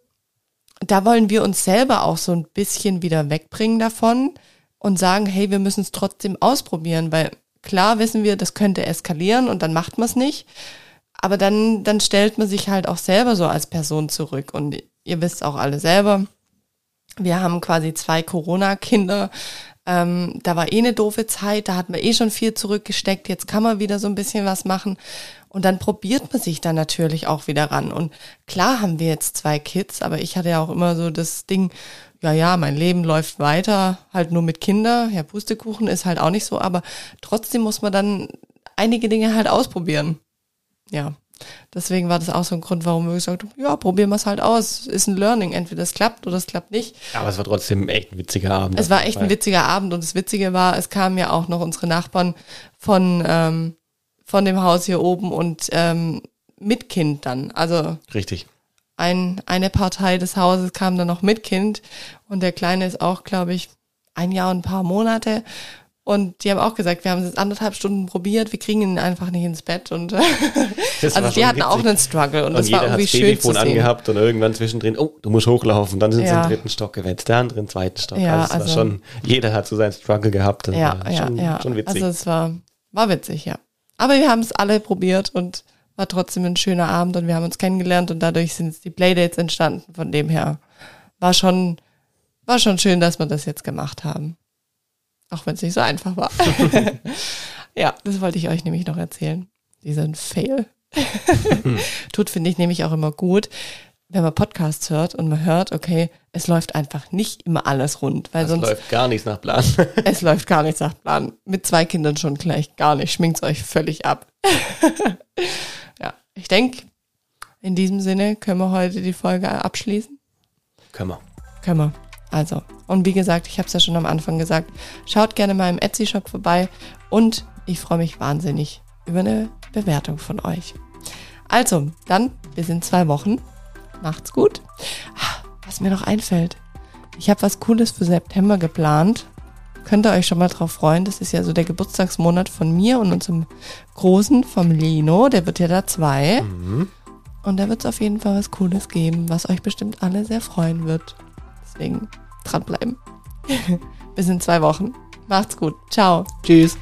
da wollen wir uns selber auch so ein bisschen wieder wegbringen davon und sagen, hey, wir müssen es trotzdem ausprobieren, weil klar wissen wir, das könnte eskalieren und dann macht man es nicht. Aber dann, dann stellt man sich halt auch selber so als Person zurück. Und ihr wisst auch alle selber, wir haben quasi zwei Corona-Kinder. Ähm, da war eh eine doofe Zeit, da hat man eh schon viel zurückgesteckt, jetzt kann man wieder so ein bisschen was machen. Und dann probiert man sich dann natürlich auch wieder ran. Und klar haben wir jetzt zwei Kids, aber ich hatte ja auch immer so das Ding, ja, ja, mein Leben läuft weiter, halt nur mit Kinder. Ja, Pustekuchen ist halt auch nicht so, aber trotzdem muss man dann einige Dinge halt ausprobieren. Ja. Deswegen war das auch so ein Grund, warum wir gesagt haben, ja, probieren wir es halt aus. Ist ein Learning. Entweder es klappt oder es klappt nicht. Aber es war trotzdem echt ein witziger Abend. Es war echt ein witziger Abend und das Witzige war, es kamen ja auch noch unsere Nachbarn von, ähm, von dem Haus hier oben und ähm, mit Kind dann. Also Richtig. ein, eine Partei des Hauses kam dann noch mit Kind und der Kleine ist auch, glaube ich, ein Jahr und ein paar Monate. Und die haben auch gesagt, wir haben es jetzt anderthalb Stunden probiert, wir kriegen ihn einfach nicht ins Bett. Und Das also die hatten auch witzig. einen Struggle und, Und das jeder war irgendwie schön Babyphone zu sehen. angehabt und irgendwann zwischendrin, oh, du musst hochlaufen. Dann sind sie Ja. im dritten Stock gewetzt, der andere im zweiten Stock. Ja, also, es also- war schon, jeder hat so seinen Struggle gehabt. Das Ja, war ja, schon, ja. schon witzig. Also es war, war witzig, ja. Aber wir haben es alle probiert und war trotzdem ein schöner Abend und wir haben uns kennengelernt und dadurch sind die Playdates entstanden. Von dem her war schon, war schon schön, dass wir das jetzt gemacht haben. Auch wenn es nicht so einfach war. ja, das wollte ich euch nämlich noch erzählen. Diesen Fail. Tut, finde ich, nämlich auch immer gut, wenn man Podcasts hört und man hört, okay, es läuft einfach nicht immer alles rund, weil das sonst läuft gar nichts nach Plan. es läuft gar nichts nach Plan. Mit zwei Kindern schon gleich gar nicht. Schminkt's euch völlig ab. ja, ich denke, in diesem Sinne können wir heute die Folge abschließen. Können wir. Können wir. Also, und wie gesagt, ich habe es ja schon am Anfang gesagt, schaut gerne mal im Etsy-Shop vorbei und ich freue mich wahnsinnig über eine Bewertung von euch. Also, dann bis in zwei Wochen. Macht's gut. Ah, Was mir noch einfällt, ich habe was Cooles für September geplant. Könnt ihr euch schon mal drauf freuen. Das ist ja so der Geburtstagsmonat von mir und unserem Großen, vom Lino. Der wird ja da zwei. Und da wird es auf jeden Fall was Cooles geben, was euch bestimmt alle sehr freuen wird. Deswegen dranbleiben. Bis in zwei Wochen. Macht's gut. Ciao. Tschüss.